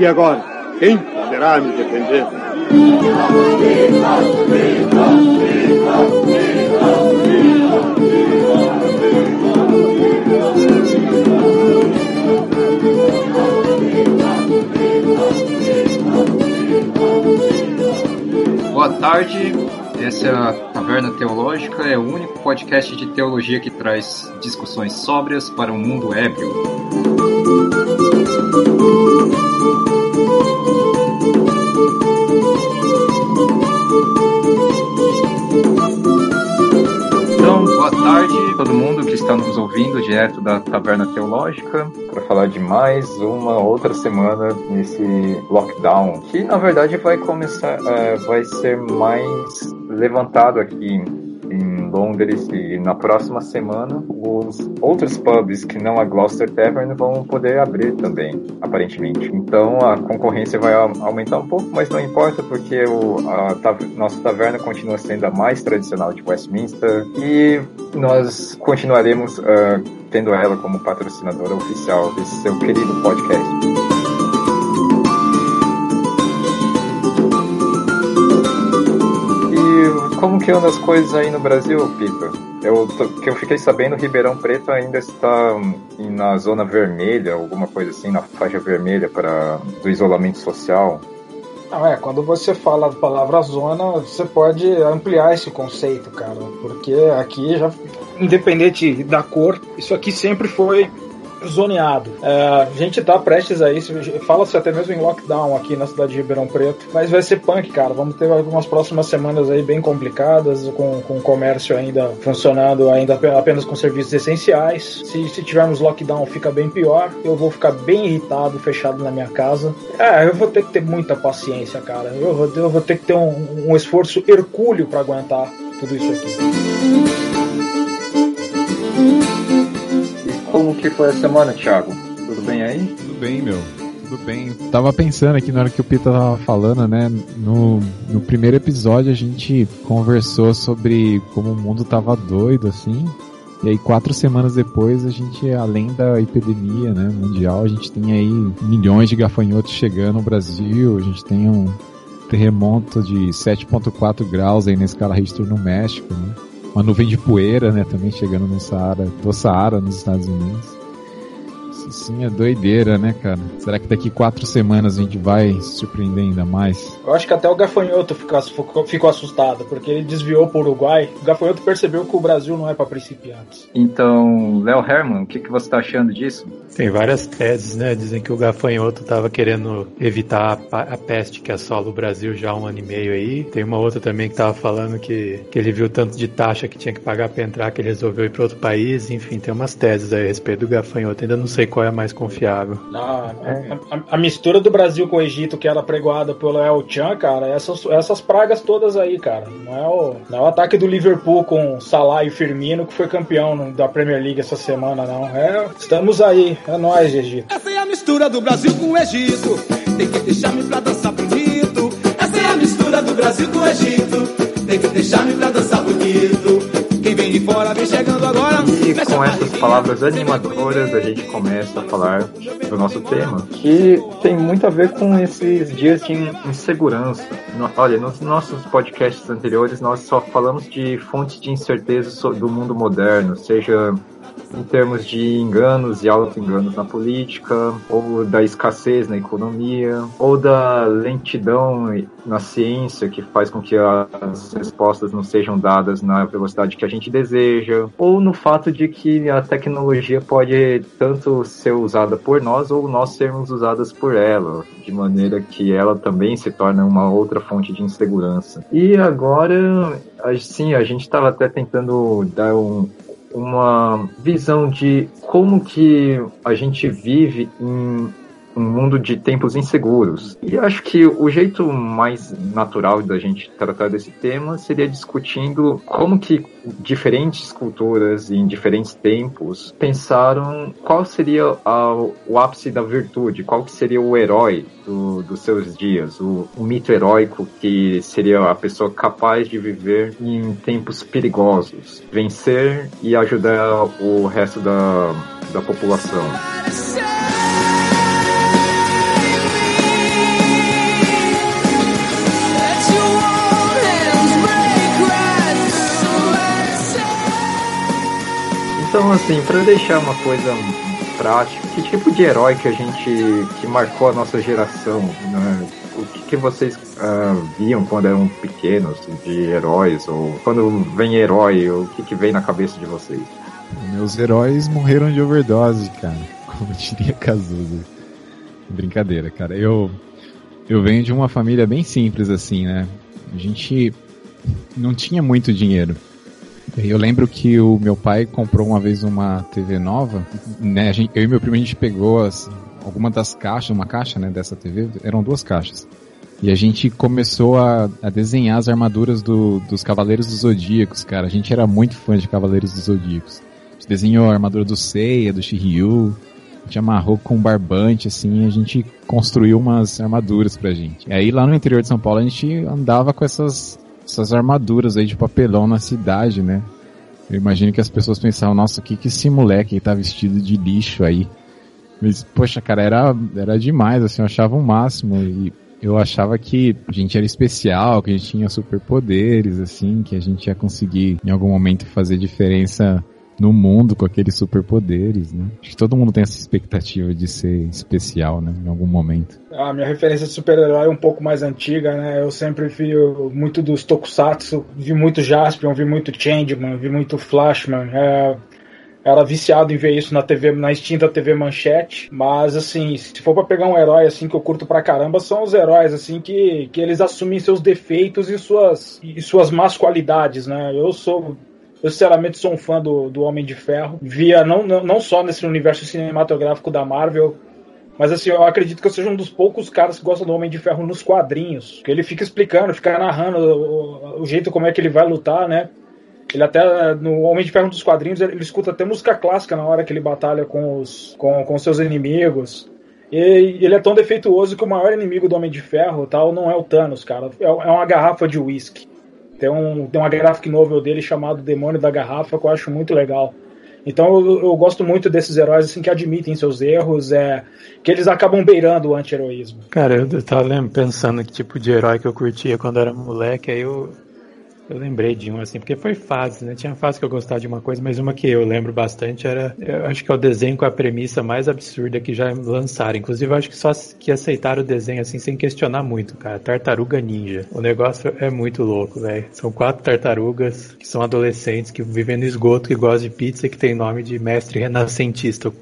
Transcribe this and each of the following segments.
E agora, quem poderá me defender? Boa tarde, essa é a Taverna Teológica, é o único podcast de teologia que traz discussões sóbrias para um mundo ébrio. Ouvindo direto da Taverna Teológica para falar de mais uma outra semana nesse lockdown, que na verdade vai começar, é, vai ser mais levantado aqui Londres e na próxima semana os outros pubs que não a Gloucester Tavern vão poder abrir também, aparentemente. Então a concorrência vai aumentar um pouco, mas não importa porque o, a nossa taverna continua sendo a mais tradicional de Westminster e nós continuaremos uh, tendo ela como patrocinadora oficial desse seu querido podcast. Que andam as coisas aí no Brasil, Pita? Eu, que eu fiquei sabendo, Ribeirão Preto ainda está na zona vermelha, alguma coisa assim, na faixa vermelha para do isolamento social. Não, é, quando você fala a palavra zona, você pode ampliar esse conceito, cara, porque aqui já, independente da cor, isso aqui sempre foi zoneado. É, a gente tá prestes a isso, fala-se até mesmo em lockdown aqui na cidade de Ribeirão Preto, mas vai ser punk, cara. Vamos ter algumas próximas semanas aí bem complicadas, com, com o comércio ainda funcionando ainda apenas com serviços essenciais. Se, se tivermos lockdown, fica bem pior. Eu vou ficar bem irritado, fechado na minha casa. É, eu vou ter que ter muita paciência, cara. Eu eu vou ter que ter um, um esforço hercúleo para aguentar tudo isso aqui. Como que foi a semana, Thiago? Tudo bem aí? Tudo bem, meu. Tudo bem. Tava pensando aqui na hora que o Pita tava falando, né? No, no primeiro episódio a gente conversou sobre como o mundo tava doido, assim. E aí quatro semanas depois a gente, além da epidemia né, mundial, a gente tem aí milhões de gafanhotos chegando no Brasil, a gente tem um terremoto de 7.4 graus aí na escala Richter no México, né? Uma nuvem de poeira, né, também chegando no Saara, do Saara nos Estados Unidos. Isso sim é doideira, né, cara? Será que daqui quatro semanas a gente vai se surpreender ainda mais? Eu acho que até o Gafanhoto ficou, ficou assustado, porque ele desviou para o Uruguai. O Gafanhoto percebeu que o Brasil não é para principiantes. Então, Léo Herman, o que, que você está achando disso? Tem várias teses, né? Dizem que o Gafanhoto estava querendo evitar a, a, peste que assola o Brasil já há um ano e meio aí. Tem uma outra também que estava falando que, que ele viu tanto de taxa que tinha que pagar para entrar que ele resolveu ir para outro país. Enfim, tem umas teses aí a respeito do Gafanhoto. Ainda não sei qual é a mais confiável. Ah, é. a, a, a, mistura do Brasil com o Egito que era pregoada pelo El Chan, cara, essas, essas pragas todas aí, cara. Não é, o, não é o ataque do Liverpool com Salah e Firmino que foi campeão da Premier League essa semana, não. É, estamos aí, é nós, Egito. Essa é a mistura do Brasil com o Egito. Tem que deixar-me pra dançar bonito. Essa é a mistura do Brasil com o Egito. Tem que deixar-me pra dançar bonito. Quem vem de fora vem chegando agora. E com essas palavras animadoras, a gente começa a falar do nosso tema, que tem muito a ver com esses dias de insegurança. Olha, nos nossos podcasts anteriores, nós só falamos de fontes de incerteza do mundo moderno, seja em termos de enganos e auto-enganos na política, ou da escassez na economia, ou da lentidão na ciência que faz com que as respostas não sejam dadas na velocidade que a gente deseja, ou no fato de que a tecnologia pode tanto ser usada por nós ou nós sermos usadas por ela, de maneira que ela também se torna uma outra fonte de insegurança. E agora, sim, a gente estava até tentando dar um, uma visão de como que a gente vive em um mundo de tempos inseguros. E acho que o jeito mais natural da gente tratar desse tema seria discutindo como que diferentes culturas em diferentes tempos pensaram qual seria a, o ápice da virtude, qual que seria o herói do, dos seus dias, o, o mito heróico que seria a pessoa capaz de viver em tempos perigosos, vencer e ajudar o resto da, da população. Então, assim, para deixar uma coisa prática, que tipo de herói que a gente que marcou a nossa geração, né? O que, que vocês uh, viam quando eram pequenos de heróis ou quando vem herói, o que, que vem na cabeça de vocês? Meus heróis morreram de overdose, cara. Como diria Cazuza. Brincadeira, cara. Eu eu venho de uma família bem simples assim, né? A gente não tinha muito dinheiro. Eu lembro que o meu pai comprou uma vez uma TV nova, né? Gente, eu e meu primo a gente pegou as, alguma das caixas, uma caixa, né, dessa TV, eram duas caixas. E a gente começou a, a desenhar as armaduras do, dos Cavaleiros dos Zodíacos, cara. A gente era muito fã de Cavaleiros dos Zodíacos. A gente desenhou a armadura do Seiya, do Shiryu. A gente amarrou com barbante, assim, a gente construiu umas armaduras pra gente. E aí lá no interior de São Paulo a gente andava com essas essas armaduras aí de papelão na cidade, né? Eu imagino que as pessoas pensavam, nossa, o que que esse moleque tá vestido de lixo aí? Mas, poxa, cara, era, era demais, assim, eu achava o máximo e eu achava que a gente era especial, que a gente tinha superpoderes, assim, que a gente ia conseguir em algum momento fazer diferença no mundo com aqueles superpoderes, né? Acho que todo mundo tem essa expectativa de ser especial, né? Em algum momento. A minha referência de super-herói é um pouco mais antiga, né? Eu sempre vi muito dos Tokusatsu, vi muito Jaspion, vi muito Changeman, vi muito Flashman. É, era viciado em ver isso na TV, na extinta TV Manchete, mas assim, se for para pegar um herói assim que eu curto pra caramba, são os heróis assim que, que eles assumem seus defeitos e suas e suas más qualidades, né? Eu sou eu, sinceramente, sou um fã do, do Homem de Ferro. Via não, não, não só nesse universo cinematográfico da Marvel, mas assim, eu acredito que eu seja um dos poucos caras que gostam do Homem de Ferro nos quadrinhos. Que ele fica explicando, fica narrando o, o, jeito como é que ele vai lutar, né? Ele até, no Homem de Ferro dos quadrinhos, ele, ele escuta até música clássica na hora que ele batalha com os com, com seus inimigos. E ele é tão defeituoso que o maior inimigo do Homem de Ferro tal não é o Thanos, cara. É, é uma garrafa de uísque. Tem, um, tem uma graphic novel dele chamado Demônio da Garrafa que eu acho muito legal. Então eu, eu, gosto muito desses heróis assim que admitem seus erros, é que eles acabam beirando o anti-heroísmo. Cara, eu tava pensando que tipo de herói que eu curtia quando era moleque, aí eu eu lembrei de um, assim, porque foi fase, né? Tinha fase que eu gostava de uma coisa, mas uma que eu lembro bastante era, eu acho que é o desenho com a premissa mais absurda que já lançaram. Inclusive, eu acho que só que aceitaram o desenho, assim, sem questionar muito, cara. Tartaruga Ninja. O negócio é muito louco, velho. São quatro tartarugas que são adolescentes, que vivem no esgoto, que gostam de pizza e que tem nome de mestre renascentista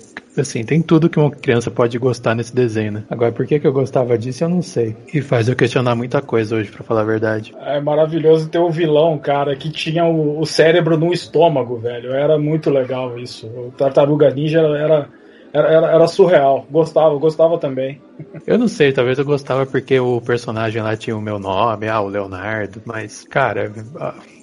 assim, tem tudo que uma criança pode gostar nesse desenho, né? Agora, por que, que eu gostava disso, eu não sei. E faz eu questionar muita coisa hoje, para falar a verdade. É maravilhoso ter o um vilão, cara, que tinha o, o, cérebro no estômago, velho. Era muito legal isso. O Tartaruga Ninja era, era, era, era surreal. Gostava, gostava também. Eu não sei, talvez eu gostava porque o personagem lá tinha o meu nome, ah, o Leonardo, mas, cara,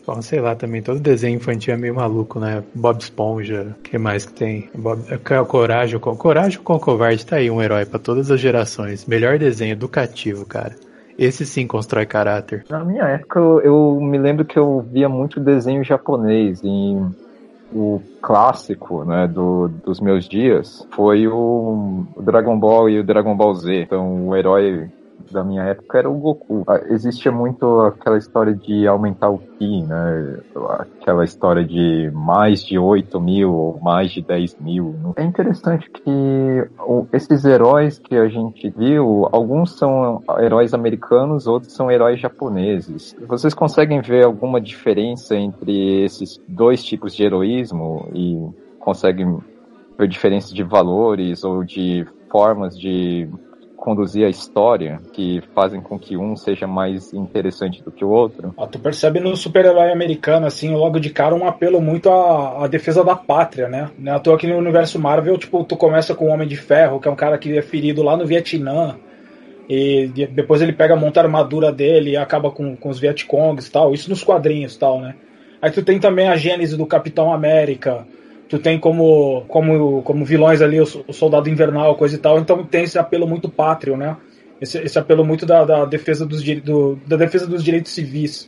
Bom, sei lá também, todo desenho infantil é meio maluco, né? Bob Esponja, que mais que tem? Bob, é, Coragem, com, Coragem com Covarde, tá aí um herói para todas as gerações. Melhor desenho educativo, cara. Esse sim constrói caráter. Na minha época, eu, eu me lembro que eu via muito desenho japonês e o clássico, né, do, dos meus dias foi o, o Dragon Ball e o Dragon Ball Z. Então, o herói da minha época era o Goku. Ah, existia muito aquela história de aumentar o Ki, né? Aquela história de mais de 8 mil ou mais de 10 mil. É interessante que esses heróis que a gente viu, alguns são heróis americanos, outros são heróis japoneses. Vocês conseguem ver alguma diferença entre esses dois tipos de heroísmo e conseguem ver diferença de valores ou de formas de conduzir a história que fazem com que um seja mais interessante do que o outro. Ah, tu percebe no super-herói americano, assim, logo de cara, um apelo muito à, à defesa da pátria, né? Não é à toa que no universo Marvel, tipo, tu começa com o Homem de Ferro, que é um cara que é ferido lá no Vietnã, e depois ele pega, monta a armadura dele e acaba com, com os Vietcongs e tal, isso nos quadrinhos e tal, né? Aí tu tem também a gênese do Capitão América, tu tem como, como, como vilões ali o, o, Soldado Invernal, coisa e tal, então tem esse apelo muito pátrio, né? Esse, esse apelo muito da, da defesa dos, do, da defesa dos direitos civis.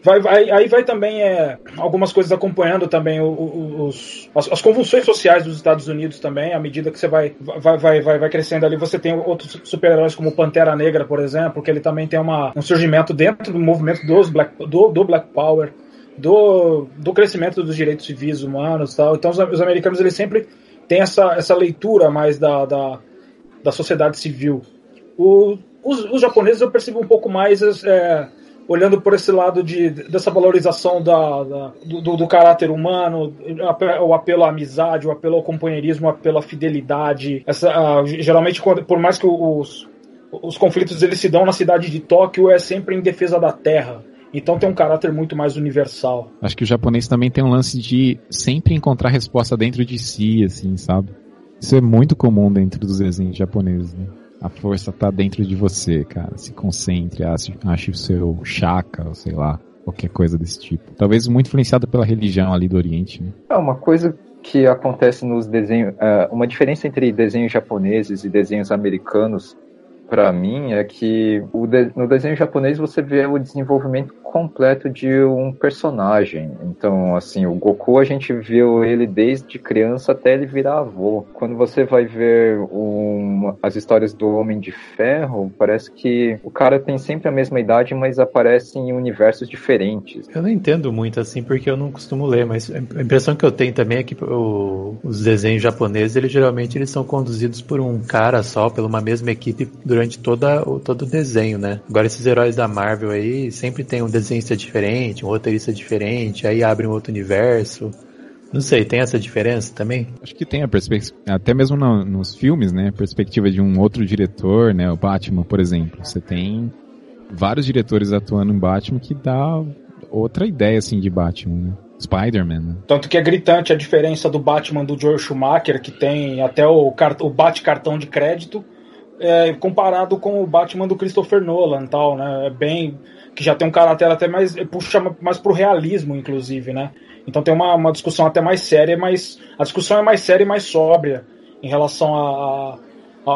Vai, vai, aí vai também é, algumas coisas acompanhando também os, as, as, convulsões sociais dos Estados Unidos também, à medida que você vai, vai, vai, vai, vai crescendo ali, você tem outros super-heróis como Pantera Negra, por exemplo, que ele também tem uma, um surgimento dentro do movimento dos Black, do, do Black Power do, do crescimento dos direitos civis humanos tal. Então os, os americanos eles sempre têm essa, essa leitura mais da, da, da sociedade civil. O, os, os, japoneses eu percebo um pouco mais é, olhando por esse lado de, dessa valorização da, da do, do, caráter humano, o apelo à amizade, o apelo ao companheirismo, o apelo à fidelidade. Essa, uh, geralmente, quando, por mais que os, os conflitos eles se dão na cidade de Tóquio, é sempre em defesa da terra. Então tem um caráter muito mais universal. Acho que o japonês também tem um lance de sempre encontrar resposta dentro de si, assim, sabe? Isso é muito comum dentro dos desenhos japoneses, né? A força tá dentro de você, cara. Se concentre, ache, o seu chakra, sei lá, qualquer coisa desse tipo. Talvez muito influenciado pela religião ali do Oriente, né? É, uma coisa que acontece nos desenhos, uh, uma diferença entre desenhos japoneses e desenhos americanos para mim é que de, no desenho japonês você vê o desenvolvimento completo de um personagem. Então, assim, o Goku a gente viu ele desde criança até ele virar avô. Quando você vai ver um, as histórias do Homem de Ferro, parece que o cara tem sempre a mesma idade, mas aparece em universos diferentes. Eu não entendo muito assim, porque eu não costumo ler, mas a impressão que eu tenho também é que o, os desenhos japoneses, eles geralmente eles são conduzidos por um cara só, por uma mesma equipe durante toda, todo o desenho, né? Agora esses heróis da Marvel aí sempre tem um desenhista diferente, um roteirista diferente, aí abre um outro universo. Não sei, tem essa diferença também? Acho que tem a perspectiva, até mesmo no, nos filmes, né? A perspectiva de um outro diretor, né? O Batman, por exemplo. Você tem vários diretores atuando em Batman que dá outra ideia, assim, de Batman, né? Spider-Man. Né? Tanto que é gritante a diferença do Batman do Joel Schumacher, que tem até o, o Bat-cartão de crédito, é, comparado com o Batman do Christopher Nolan tal, né? É bem que já tem um caráter até mais. puxa mais pro realismo, inclusive, né? Então tem uma, uma discussão até mais séria, mas a discussão é mais séria e mais sóbria em relação a, a,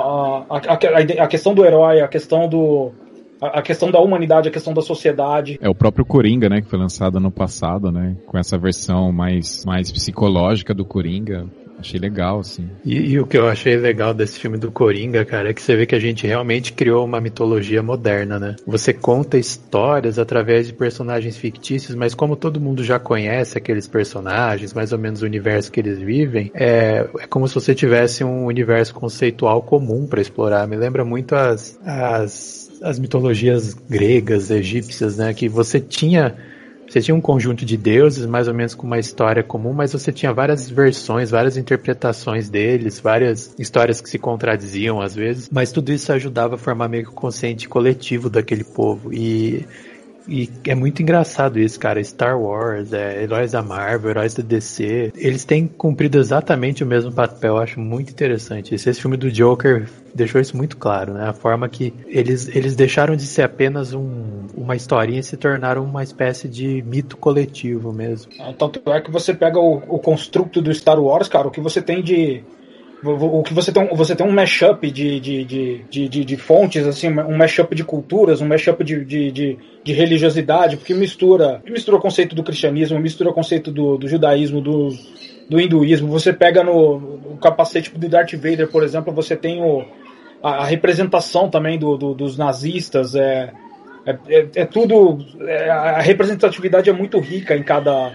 a, a, a questão do herói, a questão do. A questão da humanidade, a questão da sociedade. É o próprio Coringa, né, que foi lançado ano passado, né, com essa versão mais, mais psicológica do Coringa. Achei legal, assim. E, e, o que eu achei legal desse filme do Coringa, cara, é que você vê que a gente realmente criou uma mitologia moderna, né? Você conta histórias através de personagens fictícios, mas como todo mundo já conhece aqueles personagens, mais ou menos o universo que eles vivem, é, é como se você tivesse um universo conceitual comum para explorar. Me lembra muito as, as, as mitologias gregas, egípcias, né? Que você tinha você tinha um conjunto de deuses, mais ou menos com uma história comum, mas você tinha várias versões, várias interpretações deles, várias histórias que se contradiziam às vezes, mas tudo isso ajudava a formar meio que o consciente coletivo daquele povo. E e é muito engraçado isso, cara. Star Wars, é, heróis da Marvel, heróis da DC, eles têm cumprido exatamente o mesmo papel. Eu acho muito interessante. Esse, filme do Joker deixou isso muito claro, né? A forma que eles, eles deixaram de ser apenas um, uma historinha e se tornaram uma espécie de mito coletivo mesmo. Tanto é que você pega o, o construto do Star Wars, cara, o que você tem de o que você tem, você tem um mashup de, de, de, de, de fontes, assim, um mashup de culturas, um mashup de, de, de, de religiosidade, porque mistura, mistura o conceito do cristianismo, mistura o conceito do, do judaísmo, do, do hinduísmo. Você pega no, no capacete do Darth Vader, por exemplo, você tem o, a, a representação também do, do, dos nazistas, é, é, é, é tudo. É, a representatividade é muito rica em cada,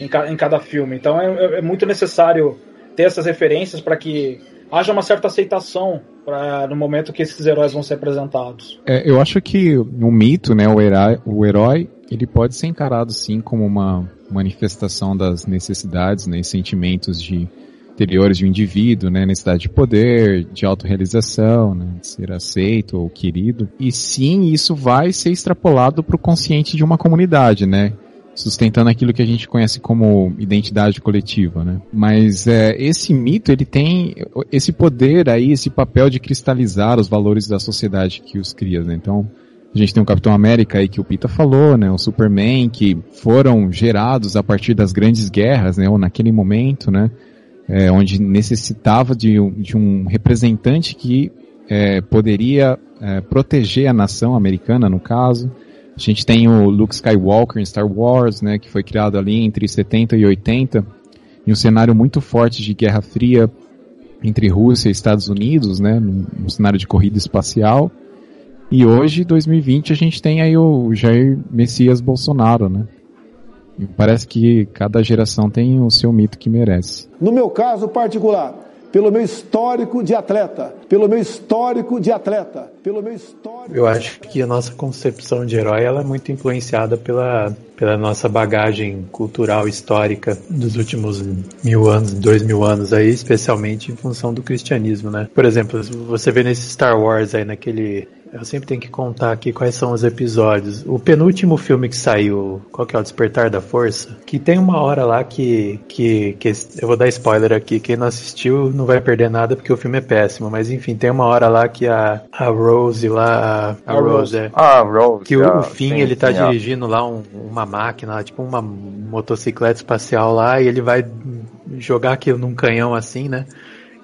em, ca, em cada filme, então é, é muito necessário ter essas referências para que haja uma certa aceitação pra, no momento que esses heróis vão ser apresentados. É, eu acho que o mito, né, o herói, o herói, ele pode ser encarado sim como uma manifestação das necessidades, né, sentimentos de interiores de um indivíduo, né, necessidade de poder, de autorrealização, né, de ser aceito ou querido. E sim, isso vai ser extrapolado para o consciente de uma comunidade, né? Sustentando aquilo que a gente conhece como identidade coletiva, né? Mas é, esse mito ele tem esse poder aí, esse papel de cristalizar os valores da sociedade que os cria, né? Então a gente tem o Capitão América aí que o Pita falou, né? O Superman que foram gerados a partir das grandes guerras, né? Ou naquele momento, né? É, onde necessitava de, de um representante que é, poderia é, proteger a nação americana, no caso. A gente tem o Luke Skywalker em Star Wars, né, que foi criado ali entre 70 e 80, em um cenário muito forte de Guerra Fria entre Rússia e Estados Unidos, né, num, cenário de corrida espacial. E hoje, 2020, a gente tem aí o Jair Messias Bolsonaro, né, E parece que cada geração tem o seu mito que merece. No meu caso particular, pelo meu histórico de atleta, pelo meu histórico de atleta, pelo meu histórico. Eu acho que a nossa concepção de herói ela é muito influenciada pela, pela nossa bagagem cultural histórica dos últimos mil anos, dois mil anos aí, especialmente em função do cristianismo, né? Por exemplo, você vê nesse Star Wars aí naquele eu sempre tenho que contar aqui quais são os episódios. O penúltimo filme que saiu, qual que é o Despertar da Força? Que tem uma hora lá que, que, que eu vou dar spoiler aqui. Quem não assistiu não vai perder nada porque o filme é péssimo. Mas enfim, tem uma hora lá que a, a Rose lá, a, a Rose, é, Ah, Rose. que o, ah, o Finn sim, ele tá sim, ah. dirigindo lá um- uma máquina, tipo uma motocicleta espacial lá e ele vai jogar aquilo num canhão assim, né?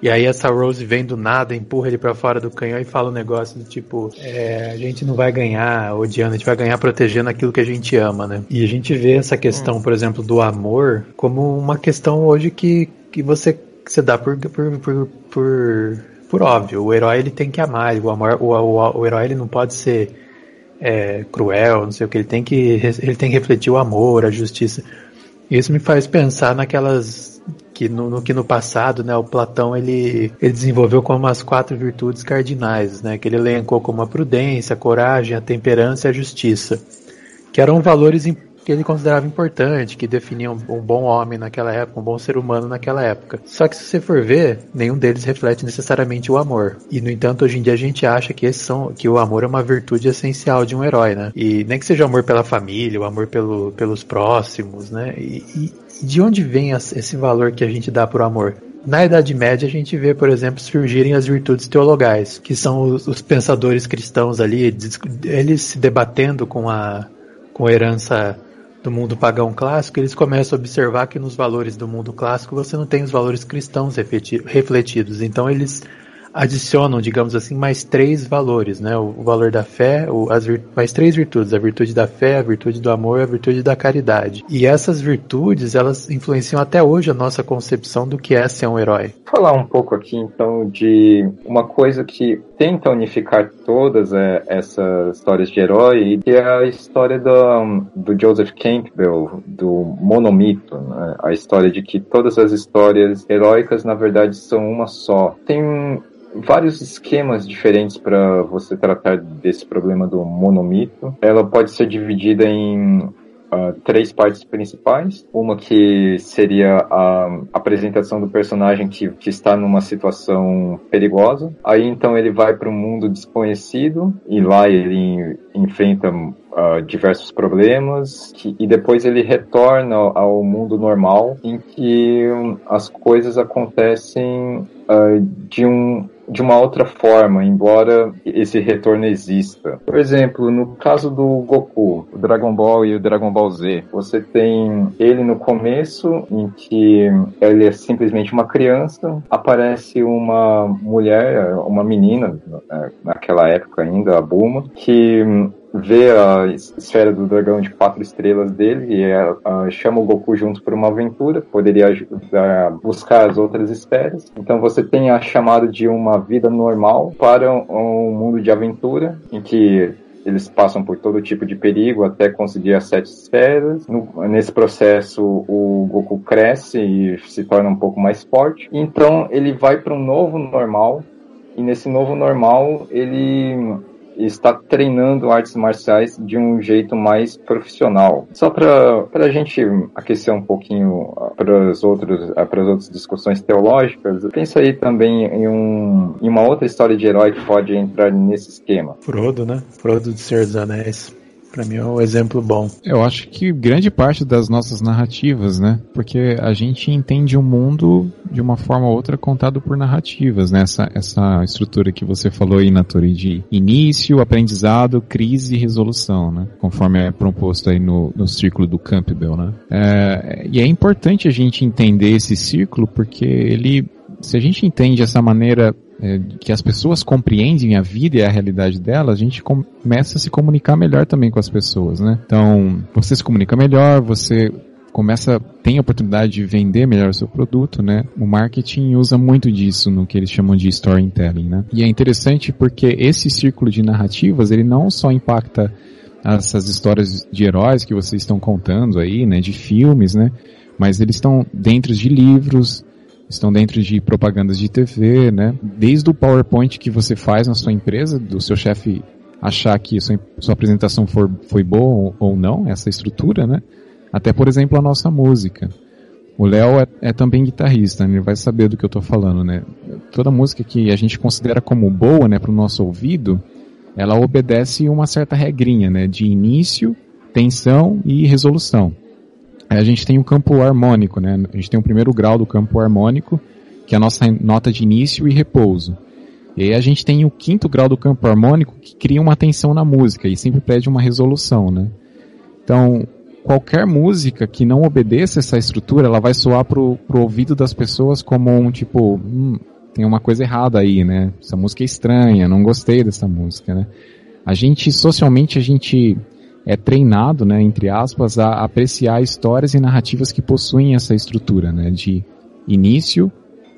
E aí essa Rose vem do nada, empurra ele pra fora do canhão e fala um negócio do tipo, é, a gente não vai ganhar odiando, a gente vai ganhar protegendo aquilo que a gente ama, né? E a gente vê essa questão, por exemplo, do amor como uma questão hoje que, que você, que você dá por, por, por, por, por óbvio. O herói ele tem que amar, o amor, o, o, o herói ele não pode ser é, cruel, não sei o que, ele tem que, ele tem que refletir o amor, a justiça. Isso me faz pensar naquelas que no, no que no passado, né, o Platão ele, ele desenvolveu como as quatro virtudes cardinais, né, que ele elencou como a prudência, a coragem, a temperança e a justiça, que eram valores im- que ele considerava importante, que definiam um bom homem naquela época, um bom ser humano naquela época. Só que se você for ver, nenhum deles reflete necessariamente o amor. E no entanto, hoje em dia a gente acha que esses são que o amor é uma virtude essencial de um herói, né? E nem que seja o amor pela família, o amor pelo, pelos próximos, né? E, e de onde vem esse valor que a gente dá pro amor? Na Idade Média a gente vê, por exemplo, surgirem as virtudes teologais, que são os, os pensadores cristãos ali, eles se debatendo com a, com a herança do mundo pagão clássico, eles começam a observar que nos valores do mundo clássico você não tem os valores cristãos refleti- refletidos. Então eles adicionam, digamos assim, mais três valores, né? O, valor da fé, o, as mais três virtudes: a virtude da fé, a virtude do amor e a virtude da caridade. E essas virtudes, elas influenciam até hoje a nossa concepção do que é ser um herói. falar um pouco aqui então de uma coisa que tenta unificar todas é, essas histórias de herói, que é a história do, do Joseph Campbell, do monomito, né? a história de que todas as histórias heróicas na verdade são uma só. Tem vários esquemas diferentes para você tratar desse problema do monomito. Ela pode ser dividida em ah, três partes principais. Uma que seria a apresentação do personagem que, que está numa situação perigosa. Aí então ele vai para um mundo desconhecido e lá ele enfrenta ah, diversos problemas que- e depois ele retorna ao mundo normal em que hum, as coisas acontecem ah, de um de uma outra forma, embora esse retorno exista. Por exemplo, no caso do Goku, o Dragon Ball e o Dragon Ball Z, você tem ele no começo, em que ele é simplesmente uma criança, aparece uma mulher, uma menina, né, naquela época ainda, a Bulma, que vê a esfera do dragão de quatro estrelas dele e é, chama o Goku junto para uma aventura, poderia ajudar a buscar as outras esferas. Então você tem a chamada de uma vida normal para um um mundo de aventura, em que eles passam por todo tipo de perigo até conseguir as sete esferas. No- nesse processo, o Goku cresce e se torna um pouco mais forte. Então ele vai para um novo normal e nesse novo normal ele está treinando artes marciais de um jeito mais profissional. Só para a gente aquecer um pouquinho para as outras as outras discussões teológicas, pensa aí também em, um, em uma outra história de herói que pode entrar nesse esquema. Frodo, né? Frodo de Senhor dos Anéis. Pra mim é um exemplo bom. Eu acho que grande parte das nossas narrativas, né? Porque a gente entende o mundo de uma forma ou outra contado por narrativas, né? Essa, essa estrutura que você falou aí, Natori, de início, aprendizado, crise e resolução, né? Conforme é proposto aí no, no círculo do Campbell, né? É, e é importante a gente entender esse círculo porque ele, se a gente entende essa maneira é, que as pessoas compreendem a vida e a realidade dela, a gente começa a se comunicar melhor também com as pessoas, né? Então, você se comunica melhor, você começa, tem a oportunidade de vender melhor o seu produto, né? O marketing usa muito disso no que eles chamam de storytelling, né? E é interessante porque esse círculo de narrativas, ele não só impacta essas histórias de heróis que vocês estão contando aí, né, de filmes, né, mas eles estão dentro de livros, estão dentro de propagandas de TV, né, desde o PowerPoint que você faz na sua empresa, do seu chefe achar que sua, sua apresentação for, foi boa ou não, essa estrutura, né, até por exemplo a nossa música. O Léo é, é, também guitarrista, né? ele vai saber do que eu estou falando, né? Toda música que a gente considera como boa, né, para o nosso ouvido, ela obedece uma certa regrinha, né, de início, tensão e resolução. A gente tem o campo harmônico, né? A gente tem o primeiro grau do campo harmônico, que é a nossa nota de início e repouso. E aí a gente tem o quinto grau do campo harmônico que cria uma tensão na música e sempre pede uma resolução, né? Então, qualquer música que não obedeça essa estrutura, ela vai soar pro, pro ouvido das pessoas como um tipo, hum, tem uma coisa errada aí, né? Essa música é estranha, não gostei dessa música, né? A gente, socialmente, a gente é treinado, né, entre aspas, a apreciar histórias e narrativas que possuem essa estrutura, né, de início,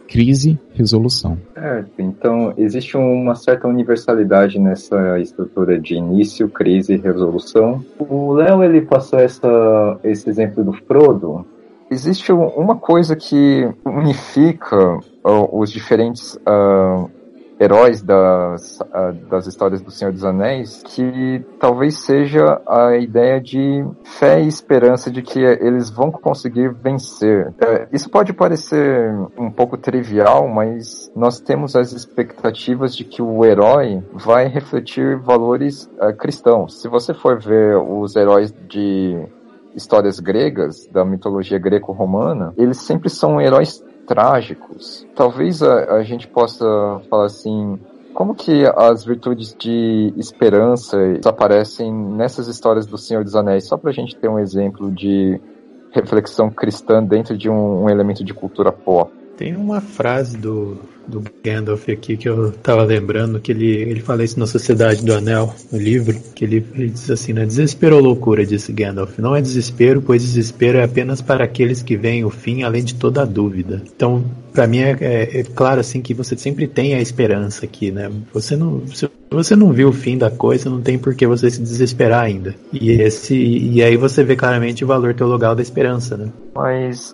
crise, resolução. É, então existe uma certa universalidade nessa estrutura de início, crise e resolução. O Léo ele passou essa, esse exemplo do Frodo. Existe uma coisa que unifica os diferentes uh, heróis das, uh, das histórias do Senhor dos Anéis, que talvez seja a ideia de fé e esperança de que eles vão conseguir vencer. Uh, isso pode parecer um pouco trivial, mas nós temos as expectativas de que o herói vai refletir valores uh, cristãos. Se você for ver os heróis de histórias gregas, da mitologia greco-romana, eles sempre são heróis trágicos. Talvez a, a gente possa falar assim, como que as virtudes de esperança aparecem nessas histórias do Senhor dos Anéis? Só para a gente ter um exemplo de reflexão cristã dentro de um, um elemento de cultura pop. Tem uma frase do, do Gandalf aqui que eu tava lembrando, que ele, ele fala isso na Sociedade do Anel, no livro, que ele, ele diz assim, né? Desespero ou loucura, disse Gandalf. Não é desespero, pois desespero é apenas para aqueles que veem o fim, além de toda a dúvida. Então, para mim é, é, é, claro assim que você sempre tem a esperança aqui, né? Você não, se você não viu o fim da coisa, não tem por que você se desesperar ainda. E esse, e aí você vê claramente o valor teologal da esperança, né? Mas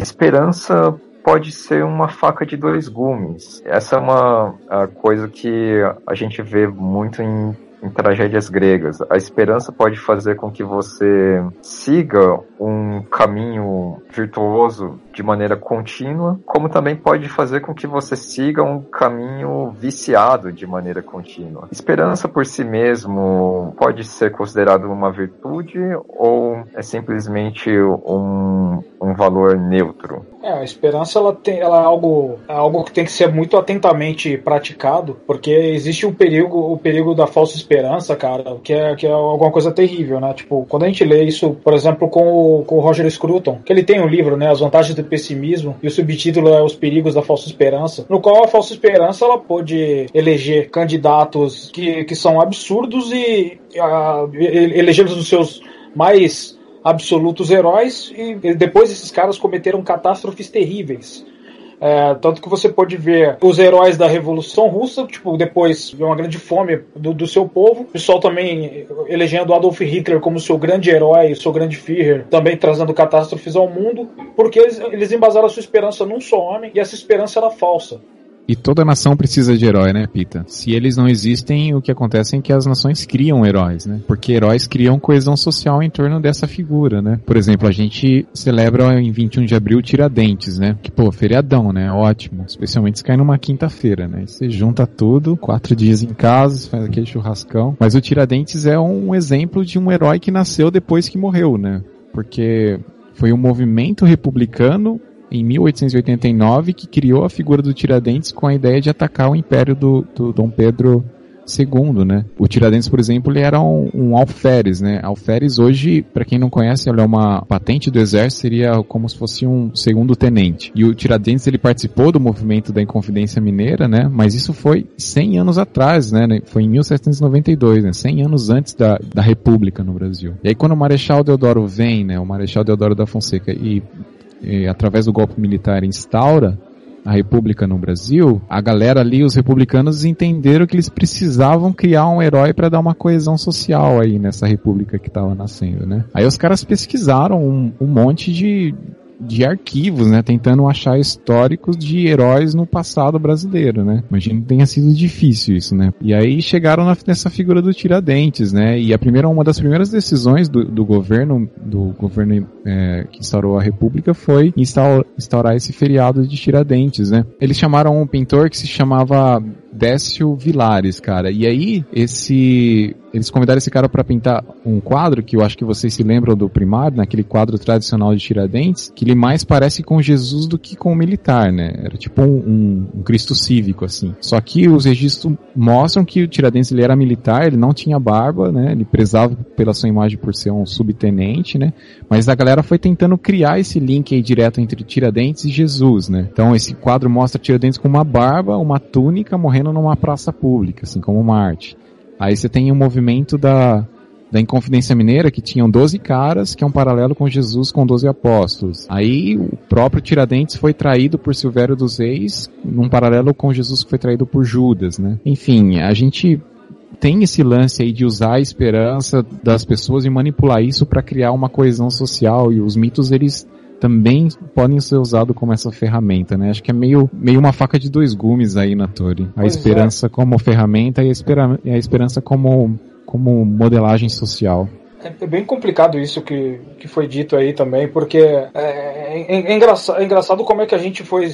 esperança pode ser uma faca de dois gumes. Essa é uma coisa que a gente vê muito em em tragédias gregas. A esperança pode fazer com que você siga um caminho virtuoso de maneira contínua, como também pode fazer com que você siga um caminho viciado de maneira contínua. Esperança por si mesmo pode ser considerado uma virtude ou é simplesmente um, um valor neutro? É, a esperança ela tem, ela é algo, é algo que tem que ser muito atentamente praticado, porque existe um perigo, o perigo da falsa esperança, cara, que é, que é alguma coisa terrível, né? Tipo, quando a gente lê isso, por exemplo, com o, com o Roger Scruton, que ele tem um livro, né, As Vantagens do Pessimismo, e o subtítulo é Os Perigos da Falsa Esperança, no qual a falsa esperança ela pode eleger candidatos que, que são absurdos e uh, nos seus mais absolutos heróis e depois esses caras cometeram catástrofes terríveis. É, tanto que você pode ver os heróis da Revolução Russa, tipo, depois de uma grande fome do, do, seu povo. O pessoal também elegendo Adolf Hitler como seu grande herói, seu grande Führer, também trazendo catástrofes ao mundo, porque eles, eles embasaram a sua esperança num só homem e essa esperança era falsa. E toda nação precisa de herói, né, Pita? Se eles não existem, o que acontece é que as nações criam heróis, né? Porque heróis criam coesão social em torno dessa figura, né? Por exemplo, a gente celebra em 21 de abril Tiradentes, né? Que, pô, feriadão, né? Ótimo. Especialmente se cai numa quinta-feira, né? você junta tudo, quatro dias em casa, faz aquele churrascão. Mas o Tiradentes é um exemplo de um herói que nasceu depois que morreu, né? Porque foi um movimento republicano em 1889 que criou a figura do Tiradentes com a ideia de atacar o império do, do Dom Pedro II, né? O Tiradentes, por exemplo, ele era um, um alferes, né? Alferes hoje, para quem não conhece, ele é uma patente do exército, seria como se fosse um segundo tenente. E o Tiradentes, ele participou do movimento da Inconfidência Mineira, né? Mas isso foi 100 anos atrás, né? Foi em 1792, né? 100 anos antes da, da República no Brasil. E aí quando o Marechal Deodoro vem, né? O Marechal Deodoro da Fonseca e através do golpe militar instaura a República no Brasil, a galera ali, os republicanos, entenderam que eles precisavam criar um herói para dar uma coesão social aí nessa República que estava nascendo, né? Aí os caras pesquisaram um, um monte de de arquivos, né? Tentando achar históricos de heróis no passado brasileiro, né? Imagino que tenha sido difícil isso, né? E aí chegaram na, nessa figura do Tiradentes, né? E a primeira, uma das primeiras decisões do, do governo, do governo é, que instaurou a República foi instaurar, instaurar esse feriado de Tiradentes, né? Eles chamaram um pintor que se chamava Décio Vilares, cara. E aí, esse. Eles convidaram esse cara para pintar um quadro que eu acho que vocês se lembram do primário, naquele quadro tradicional de Tiradentes, que ele mais parece com Jesus do que com o militar, né? Era tipo um, um, um Cristo cívico, assim. Só que os registros mostram que o Tiradentes ele era militar, ele não tinha barba, né? Ele prezava pela sua imagem por ser um subtenente, né? Mas a galera foi tentando criar esse link aí direto entre Tiradentes e Jesus, né? Então esse quadro mostra Tiradentes com uma barba, uma túnica, morrendo numa praça pública, assim como Marte. Aí você tem o um movimento da, da Inconfidência Mineira, que tinham 12 caras, que é um paralelo com Jesus com 12 apóstolos. Aí o próprio Tiradentes foi traído por Silvério dos Reis, num paralelo com Jesus que foi traído por Judas, né? Enfim, a gente tem esse lance aí de usar a esperança das pessoas e manipular isso para criar uma coesão social e os mitos eles também podem ser usados como essa ferramenta, né? Acho que é meio, meio uma faca de dois gumes aí na torre. A pois esperança é. como ferramenta e a, espera, a esperança como, como modelagem social. É, é bem complicado isso que, que foi dito aí também, porque é, é, é, engraçado, é engraçado como é que a gente foi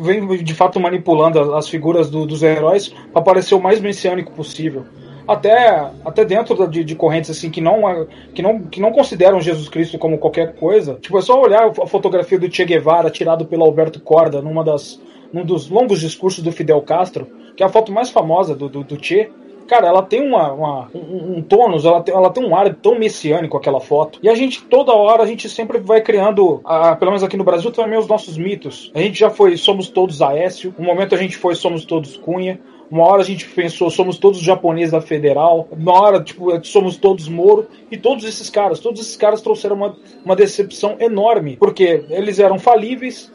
vem de fato manipulando as figuras do, dos heróis para parecer o mais messiânico possível até, até dentro de, de, correntes assim que não, que, não, que não consideram Jesus Cristo como qualquer coisa. Tipo, é só olhar a fotografia do Che Guevara tirado pelo Alberto Corda numa das, num dos longos discursos do Fidel Castro, que é a foto mais famosa do, do, do Che. Cara, ela tem uma, uma um, um tônus, ela tem, ela tem um ar tão messiânico aquela foto. E a gente, toda hora, a gente sempre vai criando, a, pelo menos aqui no Brasil, também os nossos mitos. A gente já foi Somos Todos Aécio, um momento a gente foi Somos Todos Cunha, uma hora a gente pensou, somos todos japoneses da Federal. Uma hora, tipo, somos todos Moro. E todos esses caras, todos esses caras trouxeram uma, uma decepção enorme. Porque eles eram falíveis,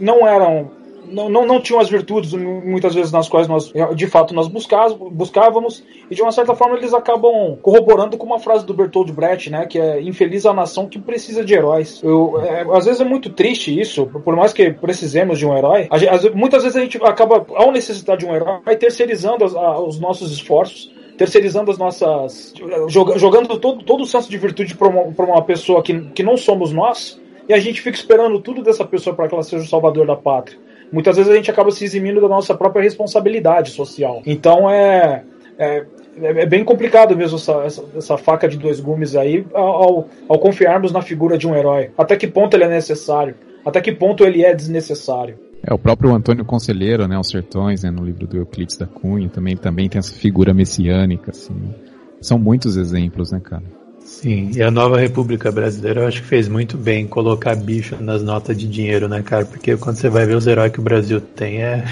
não eram não, não, não tinham as virtudes muitas vezes nas quais nós de fato nós buscávamos e de uma certa forma eles acabam corroborando com uma frase do Bertold Brecht, né, que é infeliz a nação que precisa de heróis. Eu, é, às vezes é muito triste isso, por mais que precisemos de um herói, muitas vezes a gente acaba ao necessitar de um herói terceirizando as, a, os nossos esforços terceirizando as nossas. jogando todo, todo o senso de virtude para uma, uma pessoa que, que não somos nós, e a gente fica esperando tudo dessa pessoa para que ela seja o salvador da pátria muitas vezes a gente acaba se eximindo da nossa própria responsabilidade social. Então é, é, é bem complicado mesmo essa, essa, essa, faca de dois gumes aí ao, ao confiarmos na figura de um herói. Até que ponto ele é necessário? Até que ponto ele é desnecessário? É, o próprio Antônio Conselheiro, né, Os Sertões, né, no livro do Euclides da Cunha, também, também tem essa figura messiânica, assim. São muitos exemplos, né, cara? Sim, e a nova República Brasileira eu acho que fez muito bem colocar bicho nas notas de dinheiro, né, cara? Porque quando você vai ver os heróis que o Brasil tem é.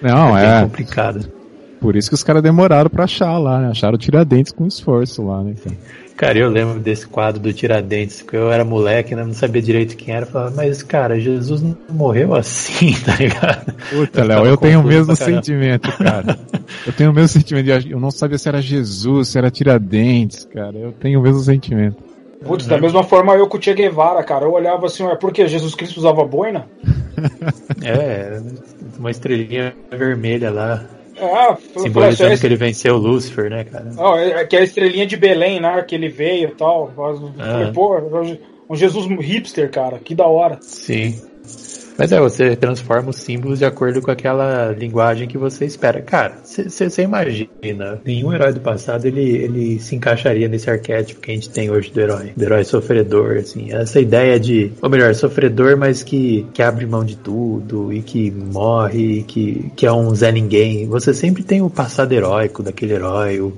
Não, é, é... complicado. Por isso que os caras demoraram para achar lá, né? Acharam Tiradentes com esforço lá, né? Então. Cara, eu lembro desse quadro do Tiradentes, que eu era moleque, né, não sabia direito quem era, falava, mas cara, Jesus não morreu assim, tá ligado? Puta, Léo, eu tenho o mesmo sentimento, cara. eu tenho o mesmo sentimento, de, eu não sabia se era Jesus, se era Tiradentes, cara, eu tenho o mesmo sentimento. Putz, da mesma forma eu com o Che Guevara, cara, eu olhava assim, é porque Jesus Cristo usava boina? é, uma estrelinha vermelha lá. Ah, Simbolizando que ele venceu o Lúcifer, né, cara? Oh, é, que é a estrelinha de Belém, né? Que ele veio e tal. Ah. Falei, pô, um Jesus hipster, cara, que da hora. Sim. Mas é, você transforma os símbolos de acordo com aquela linguagem que você espera. Cara, você imagina, nenhum herói do passado ele, ele se encaixaria nesse arquétipo que a gente tem hoje do herói. Do herói sofredor, assim. Essa ideia de, ou melhor, sofredor, mas que, que abre mão de tudo e que morre, que, que é um Zé Ninguém. Você sempre tem o passado heróico daquele herói, o,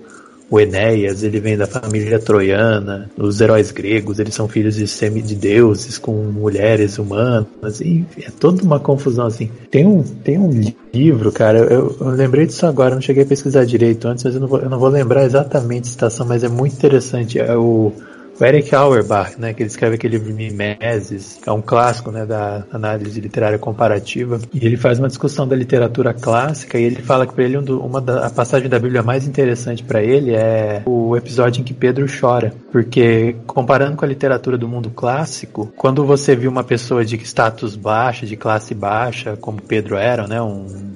o Enéas, ele vem da família troiana, os heróis gregos, eles são filhos de semideuses com mulheres humanas, e é toda uma confusão assim. Tem um, tem um livro, cara, eu, eu lembrei disso agora, não cheguei a pesquisar direito antes, mas eu não vou, eu não vou lembrar exatamente a citação, mas é muito interessante. É o O Eric Auerbach, né, que ele escreve aquele livro Mimeses, é um clássico, né, da análise literária comparativa, e ele faz uma discussão da literatura clássica e ele fala que para ele uma da a passagem da Bíblia mais interessante para ele é o episódio em que Pedro chora, porque comparando com a literatura do mundo clássico, quando você viu uma pessoa de status baixo, de classe baixa, como Pedro era, né, um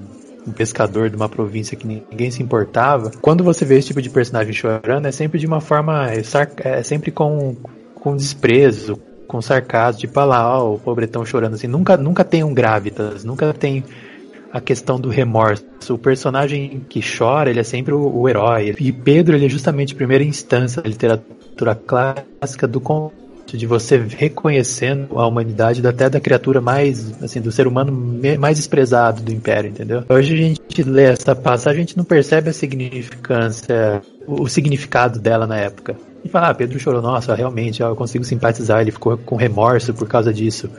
um pescador de uma província que ninguém se importava, quando você vê esse tipo de personagem chorando, é sempre de uma forma, é, é sempre com, com desprezo, com sarcasmo, tipo, olha lá, ó, o pobretão chorando assim. Nunca, nunca tem um gravitas, nunca tem a questão do remorso. O personagem que chora, ele é sempre o, o herói. E Pedro, ele é justamente a primeira instância da literatura clássica do de você reconhecendo a humanidade até da criatura mais, assim, do ser humano mais desprezado do Império, entendeu? Hoje a gente lê essa passagem, a gente não percebe a significância, o significado dela na época. E fala, ah, Pedro chorou, nossa, realmente, eu consigo simpatizar, ele ficou com remorso por causa disso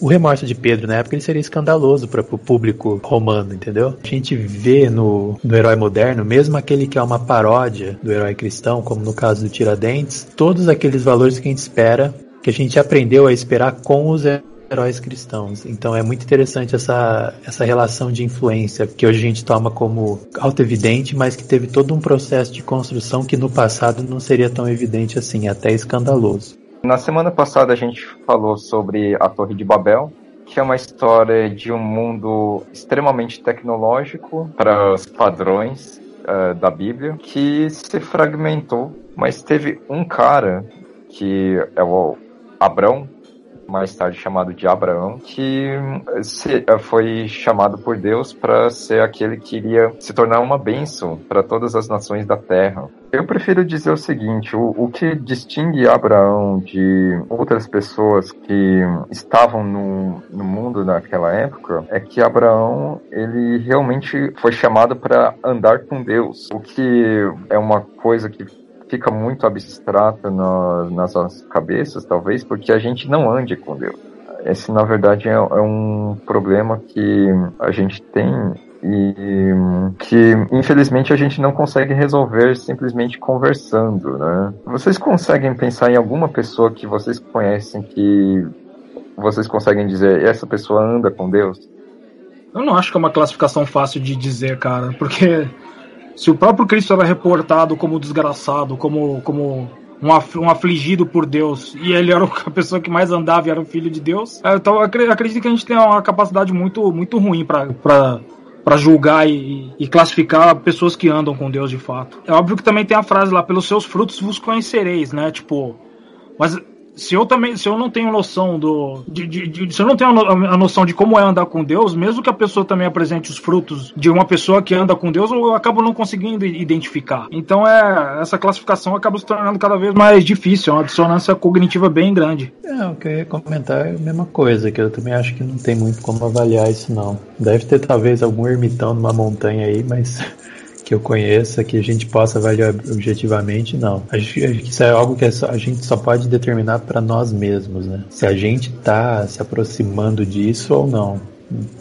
o remorso de Pedro na época ele seria escandaloso para o público romano, entendeu? A gente vê no, no herói moderno, mesmo aquele que é uma paródia do herói cristão, como no caso do Tiradentes, todos aqueles valores que a gente espera, que a gente aprendeu a esperar com os heróis cristãos. Então é muito interessante essa, essa relação de influência que hoje a gente toma como auto-evidente, mas que teve todo um processo de construção que no passado não seria tão evidente assim, até escandaloso. Na semana passada a gente falou sobre a Torre de Babel, que é uma história de um mundo extremamente tecnológico para os padrões uh, da Bíblia, que se fragmentou, mas teve um cara que é o Abrão, mais tarde chamado de Abraão, que se, eh, foi chamado por Deus para ser aquele que iria se tornar uma bênção para todas as nações da terra. Eu prefiro dizer o seguinte: o, o que distingue Abraão de outras pessoas que estavam no, no mundo naquela época é que Abraão ele realmente foi chamado para andar com Deus, o que é uma coisa que fica muito abstrata no, nas nossas cabeças, talvez, porque a gente não ande com Deus. Esse, na verdade, é, é um problema que a gente tem e que infelizmente a gente não consegue resolver simplesmente conversando, né? Vocês conseguem pensar em alguma pessoa que vocês conhecem que vocês conseguem dizer essa pessoa anda com Deus? Eu não acho que é uma classificação fácil de dizer, cara, porque se o próprio Cristo era reportado como desgraçado, como, como um, af, afligido por Deus, e ele era a pessoa que mais andava e era o filho de Deus, é, então acredito que a gente tem uma capacidade muito, muito ruim para para julgar e, e, classificar pessoas que andam com Deus de fato. É óbvio que também tem a frase lá, pelos seus frutos vos conhecereis, né? Tipo, mas se eu também, se eu não tenho noção do, de, de, de, se eu não tenho a noção de como é andar com Deus, mesmo que a pessoa também apresente os frutos de uma pessoa que anda com Deus, eu acabo não conseguindo identificar. Então é essa classificação acaba se tornando cada vez mais difícil, é uma dissonância cognitiva bem grande. É, o que eu ia comentar é a mesma coisa, que eu também acho que não tem muito como avaliar isso não. Deve ter talvez algum ermitão numa montanha aí, mas que eu conheça, que a gente possa avaliar objetivamente, não. Acho que isso é algo que é a gente só pode determinar para nós mesmos, né? Se a gente está se aproximando disso ou não.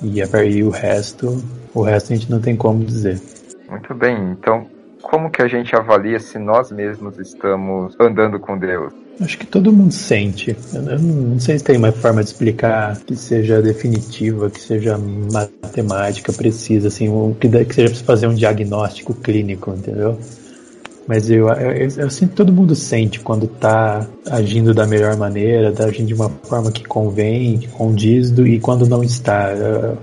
E, e o resto, o resto a gente não tem como dizer. Muito bem, então como que a gente avalia se nós mesmos estamos andando com Deus? Acho que todo mundo sente. Eu não sei se tem uma forma de explicar que seja definitiva, que seja matemática precisa, assim, que, que seja para fazer um diagnóstico clínico, entendeu? Mas eu, eu, eu, eu sinto que todo mundo sente quando está agindo da melhor maneira, tá agindo de uma forma que convém, que condiz, e quando não está. Eu,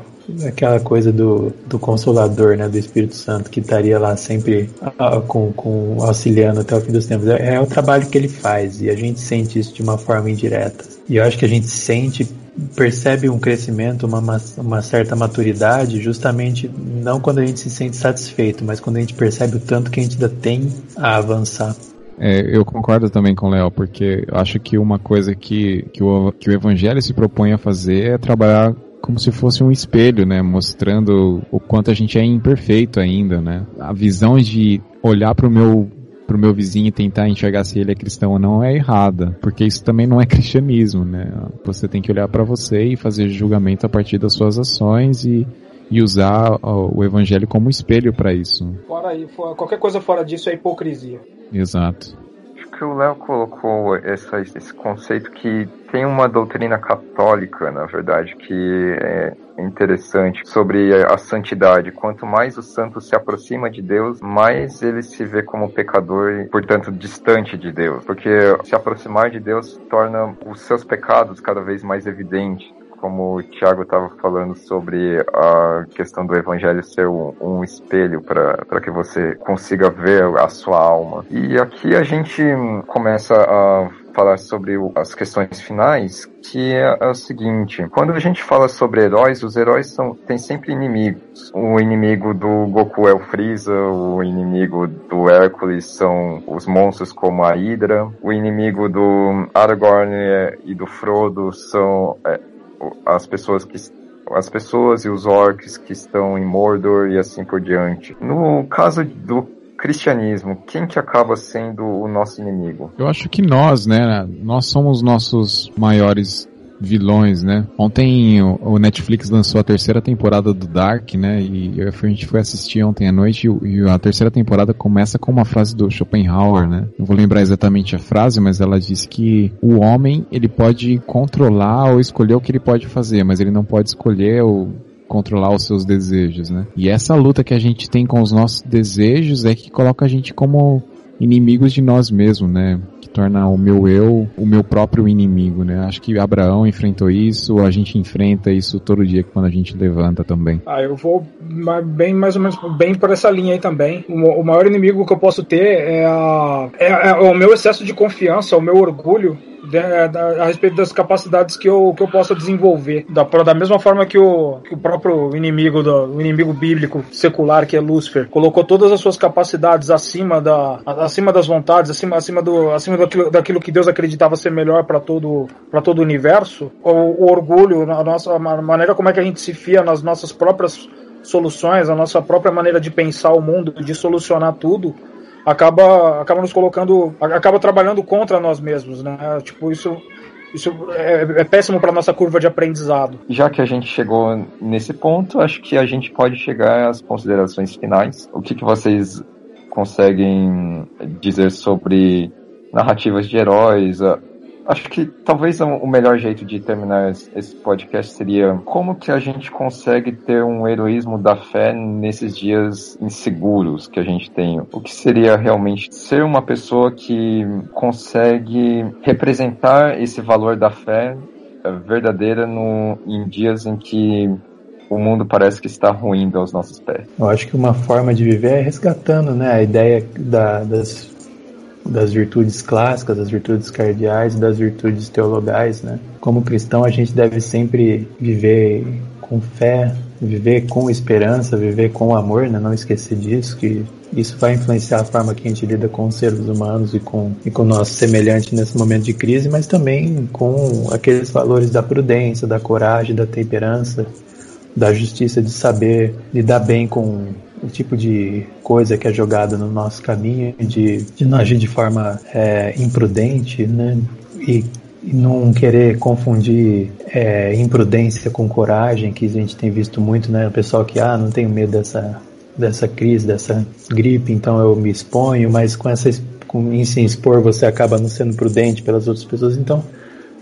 aquela coisa do, do Consolador, né, do Espírito Santo, que estaria lá sempre uh, com, com auxiliando até o fim dos tempos. É, é, o trabalho que ele faz e a gente sente isso de uma forma indireta. E eu acho que a gente sente, percebe um crescimento, uma, uma certa maturidade, justamente não quando a gente se sente satisfeito, mas quando a gente percebe o tanto que a gente ainda tem a avançar. É, eu concordo também com o Léo, porque acho que uma coisa que, que, o, que o Evangelho se propõe a fazer é trabalhar como se fosse um espelho, né? Mostrando o quanto a gente é imperfeito ainda, né? A visão de olhar para o meu pro meu vizinho e tentar enxergar se ele é cristão ou não é errada, porque isso também não é cristianismo, né? Você tem que olhar para você e fazer julgamento a partir das suas ações e, e usar o evangelho como espelho para isso. Fora aí, qualquer coisa fora disso é hipocrisia. Exato que o Léo colocou essa, esse conceito que tem uma doutrina católica, na verdade, que é interessante sobre a santidade. Quanto mais o santo se aproxima de Deus, mais ele se vê como pecador e, portanto, distante de Deus. Porque se aproximar de Deus torna os seus pecados cada vez mais evidentes como o Tiago estava falando sobre a questão do evangelho ser um, um espelho para que você consiga ver a sua alma. E aqui a gente começa a falar sobre as questões finais, que é, é, o seguinte: quando a gente fala sobre heróis, os heróis são têm sempre inimigos. O inimigo do Goku é o Freeza, o inimigo do Hércules são os monstros como a Hydra, o inimigo do Aragorn e do Frodo são é, as pessoas que as pessoas e os orcs que estão em Mordor e assim por diante. No caso do cristianismo, quem que acaba sendo o nosso inimigo? Eu acho que nós, né? Nós somos nossos maiores vilões, né? Ontem o Netflix lançou a terceira temporada do Dark, né? E a gente foi assistir ontem à noite e a terceira temporada começa com uma frase do Schopenhauer, né? Não vou lembrar exatamente a frase, mas ela diz que o homem, ele pode controlar ou escolher o que ele pode fazer, mas ele não pode escolher ou controlar os seus desejos, né? E essa luta que a gente tem com os nossos desejos é que coloca a gente como inimigos de nós mesmos, né? torna o meu eu o meu próprio inimigo, né? Acho que Abraão enfrentou isso, a gente enfrenta isso todo dia quando a gente levanta também. Ah, eu vou bem mais ou menos bem por essa linha aí também. O, maior inimigo que eu posso ter é, a, é, é o meu excesso de confiança, o meu orgulho a respeito das capacidades que eu, que eu possa desenvolver. Da, da mesma forma que o, que o próprio inimigo, do, o inimigo bíblico secular, que é Lúcifer, colocou todas as suas capacidades acima, da, acima das vontades, acima, acima, do, acima daquilo, daquilo que Deus acreditava ser melhor para todo, todo o universo, o, o orgulho, a nossa a maneira como é que a gente se fia nas nossas próprias soluções, a nossa própria maneira de pensar o mundo, de solucionar tudo, acaba, acaba nos colocando, acaba trabalhando contra nós mesmos, né? Tipo, isso isso é, é péssimo para nossa curva de aprendizado. Já que a gente chegou nesse ponto, acho que a gente pode chegar às considerações finais. O que, que vocês conseguem dizer sobre narrativas de heróis, Acho que talvez o melhor jeito de terminar esse podcast seria como que a gente consegue ter um heroísmo da fé nesses dias inseguros que a gente tem. O que seria realmente ser uma pessoa que consegue representar esse valor da fé eh, verdadeira no, em dias em que o mundo parece que está ruindo aos nossos pés. Eu acho que uma forma de viver é resgatando né, a ideia da, das das virtudes clássicas, das virtudes cardeais das virtudes teologais, né? Como cristão, a gente deve sempre viver com fé, viver com esperança, viver com amor, né? Não esquecer disso, que isso vai influenciar a forma que a gente lida com os seres humanos e com, e com o nosso semelhante nesse momento de crise, mas também com aqueles valores da prudência, da coragem, da temperança, da justiça de saber lidar bem com o tipo de coisa que é jogada no nosso caminho, de, de não agir de forma é, imprudente, né? E, e, não querer confundir é, imprudência com coragem, que a gente tem visto muito, né? O pessoal que, ah, não tenho medo dessa, dessa crise, dessa gripe, então eu me exponho, mas com essa com, em se expor você acaba não sendo prudente pelas outras pessoas, então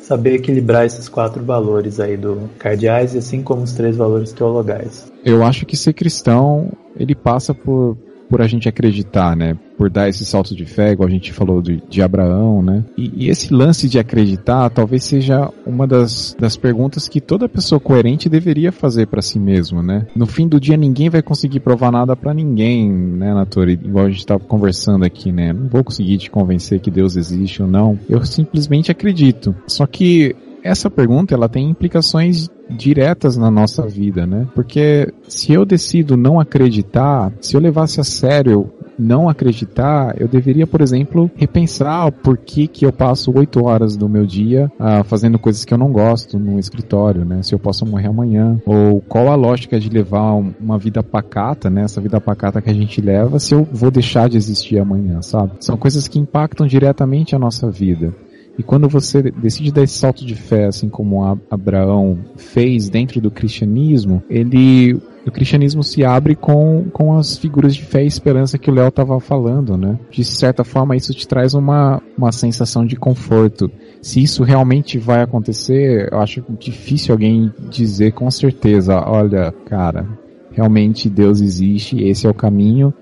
saber equilibrar esses quatro valores aí do cardeais, assim como os três valores teologais. Eu acho que ser cristão, ele passa por, por a gente acreditar, né? Por dar esse salto de fé, igual a gente falou de, de Abraão, né? E, e, esse lance de acreditar talvez seja uma das, das perguntas que toda pessoa coerente deveria fazer para si mesmo, né? No fim do dia ninguém vai conseguir provar nada para ninguém, né, Natori? Igual a gente tava conversando aqui, né? Não vou conseguir te convencer que Deus existe ou não. Eu simplesmente acredito. Só que essa pergunta ela tem implicações diretas na nossa vida, né? Porque se eu decido não acreditar, se eu levasse a sério não acreditar, eu deveria, por exemplo, repensar por que que eu passo oito horas do meu dia ah, fazendo coisas que eu não gosto no escritório, né? Se eu posso morrer amanhã, ou qual a lógica de levar uma vida pacata, né? Essa vida pacata que a gente leva, se eu vou deixar de existir amanhã, sabe? São coisas que impactam diretamente a nossa vida. E quando você decide dar esse salto de fé, assim como Abraão fez dentro do cristianismo, ele o cristianismo se abre com, com as figuras de fé e esperança que o Léo estava falando, né? De certa forma, isso te traz uma, uma sensação de conforto. Se isso realmente vai acontecer, eu acho difícil alguém dizer com certeza, olha, cara, realmente Deus existe, esse é o caminho,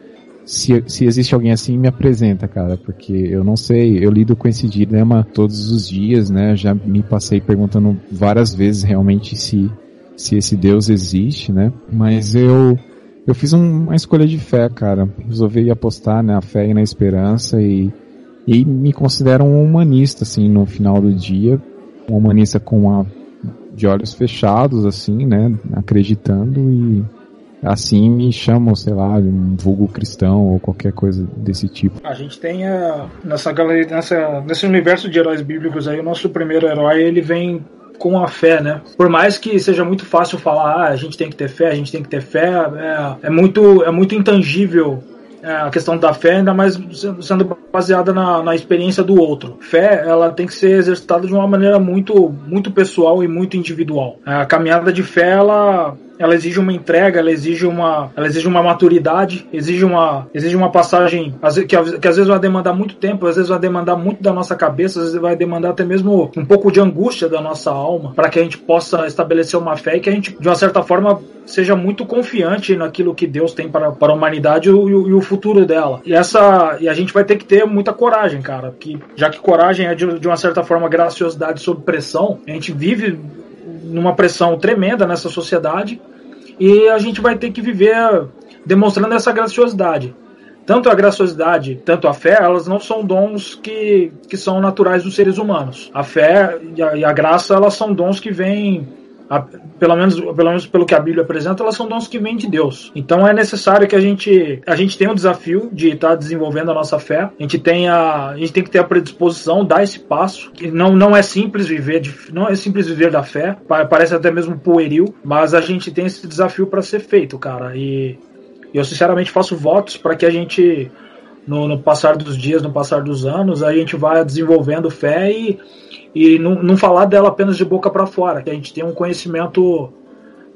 se, se existe alguém assim, me apresenta, cara, porque eu não sei, eu lido com esse dilema todos os dias, né? Já me passei perguntando várias vezes realmente se, se esse Deus existe, né? Mas eu, eu fiz um, uma escolha de fé, cara. Resolvi apostar na fé e na esperança e, e me considero um humanista, assim, no final do dia. Um humanista com a, de olhos fechados, assim, né? Acreditando e assim me chamam, sei lá, de um vulgo cristão ou qualquer coisa desse tipo. A gente tem a, nessa galeria, nessa, nesse universo de heróis bíblicos aí, o nosso primeiro herói ele vem com a fé, né? Por mais que seja muito fácil falar, ah, a gente tem que ter fé, a gente tem que ter fé, é, é muito, é muito intangível é, a questão da fé, ainda mais sendo baseada na, na experiência do outro. Fé, ela tem que ser exercitada de uma maneira muito, muito pessoal e muito individual. A caminhada de fé, ela ela exige uma entrega, ela exige uma, ela exige uma maturidade, exige uma, exige uma passagem que, que às vezes vai demandar muito tempo, às vezes vai demandar muito da nossa cabeça, às vezes vai demandar até mesmo um pouco de angústia da nossa alma, para que a gente possa estabelecer uma fé e que a gente, de uma certa forma, seja muito confiante naquilo que Deus tem para, para a humanidade e o, e o futuro dela. E essa, e a gente vai ter que ter muita coragem, cara, que já que coragem é de, de uma certa forma graciosidade sob pressão, a gente vive numa pressão tremenda nessa sociedade e a gente vai ter que viver demonstrando essa graciosidade. Tanto a graciosidade, tanto a fé, elas não são dons que, que são naturais dos seres humanos. A fé e a, e a graça, elas são dons que vêm a, pelo, menos, pelo menos pelo que a Bíblia apresenta, elas são dons que vêm de Deus. Então é necessário que a gente, a gente tenha o desafio de estar tá desenvolvendo a nossa fé. A gente, tenha, a gente tem que ter a predisposição, dar esse passo. Não, não é simples viver, de, não é simples viver da fé. Parece até mesmo pueril, mas a gente tem esse desafio para ser feito, cara. E eu sinceramente faço votos para que a gente no, no, passar dos dias, no passar dos anos, a gente vai desenvolvendo fé e e não, não falar dela apenas de boca para fora, que a gente tem um conhecimento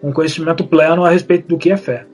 um conhecimento pleno a respeito do que é fé.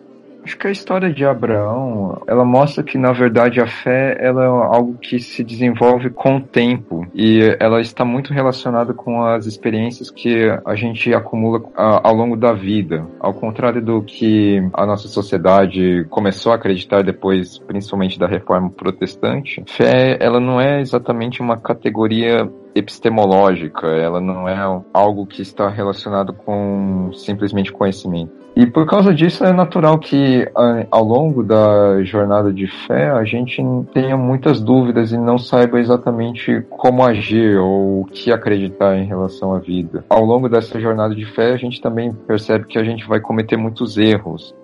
Acho que a história de Abraão, ela mostra que na verdade a fé ela é algo que se desenvolve com o tempo e ela está muito relacionada com as experiências que a gente acumula ao longo da vida. Ao contrário do que a nossa sociedade começou a acreditar depois, principalmente da reforma protestante, fé ela não é exatamente uma categoria epistemológica, ela não é algo que está relacionado com simplesmente conhecimento. E por causa disso é natural que ao longo da jornada de fé a gente tenha muitas dúvidas e não saiba exatamente como agir ou o que acreditar em relação à vida. Ao longo dessa jornada de fé a gente também percebe que a gente vai cometer muitos erros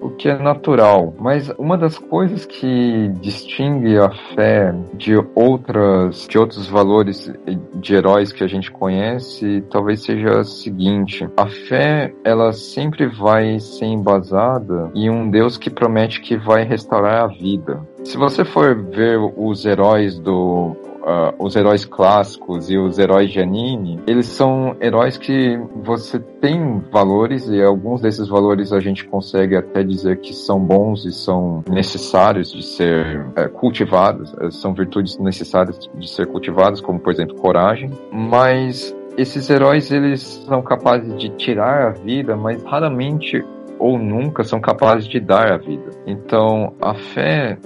o que é natural. Mas uma das coisas que distingue a fé de outras, de outros valores de heróis que a gente conhece, talvez seja a seguinte: a fé, ela sempre vai ser embasada em um Deus que promete que vai restaurar a vida. Se você for ver os heróis do uh, os heróis clássicos e os heróis de anime, eles são heróis que você tem valores e alguns desses valores a gente consegue até dizer que são bons e são necessários de ser uh, cultivados, uh, são virtudes necessárias de ser cultivadas, como por exemplo coragem, mas esses heróis eles são capazes de tirar a vida, mas raramente ou nunca são capazes de dar a vida. Então, a fé,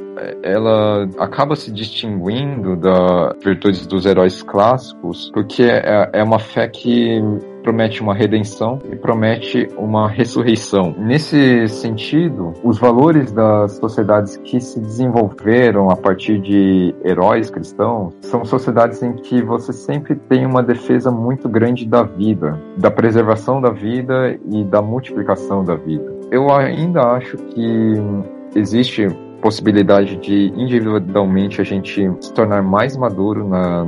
ela acaba se distinguindo das virtudes dos heróis clássicos, porque é, é uma fé que promete uma redenção e promete uma ressurreição. Nesse sentido, os valores das sociedades que se desenvolveram a partir de heróis cristãos são sociedades em que você sempre tem uma defesa muito grande da vida, da preservação da vida e da multiplicação da vida. Eu ainda acho que existe possibilidade de individualmente a gente se tornar mais maduro na,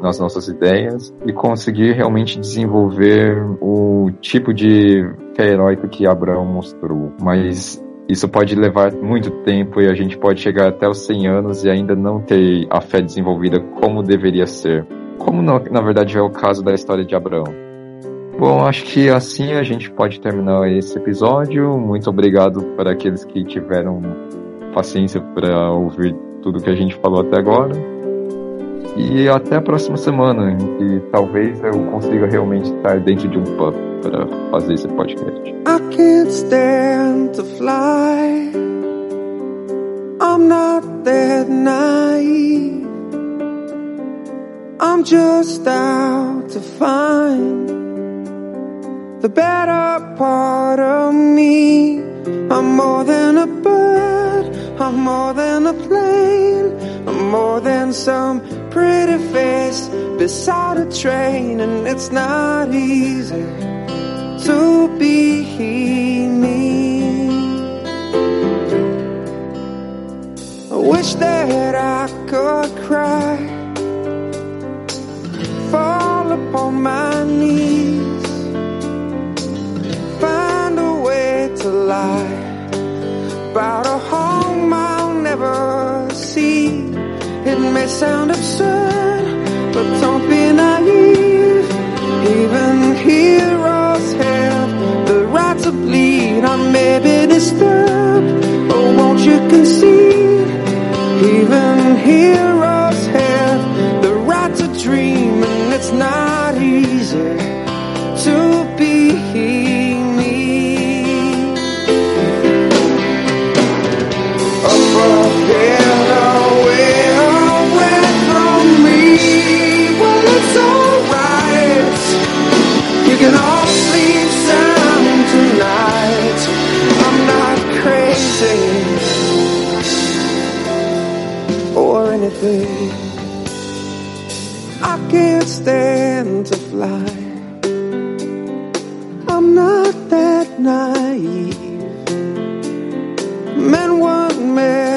nas nossas ideias e conseguir realmente desenvolver o tipo de fé heróica que Abraão mostrou. Mas isso pode levar muito tempo e a gente pode chegar até os 100 anos e ainda não ter a fé desenvolvida como deveria ser. Como na, na verdade é o caso da história de Abraão. Bom, acho que assim a gente pode terminar esse episódio. Muito obrigado para aqueles que tiveram paciência para ouvir tudo que a gente falou até agora. E até a próxima semana, em que talvez eu consiga realmente estar dentro de um pub para fazer esse podcast. I can't stand to fly. I'm not that naive. I'm just out to find the better part of me. I'm more than a bird. I'm more than a plane. I'm more than some pretty face beside a train, and it's not easy to be me. I wish that I could cry, fall upon my knees, find a way to lie about a home I'll never. It may sound absurd, but don't be naive. Even heroes have the right to bleed. I may be disturbed, but won't you concede? Even heroes anything. I can't stand to fly. I'm not that naive. Men weren't meant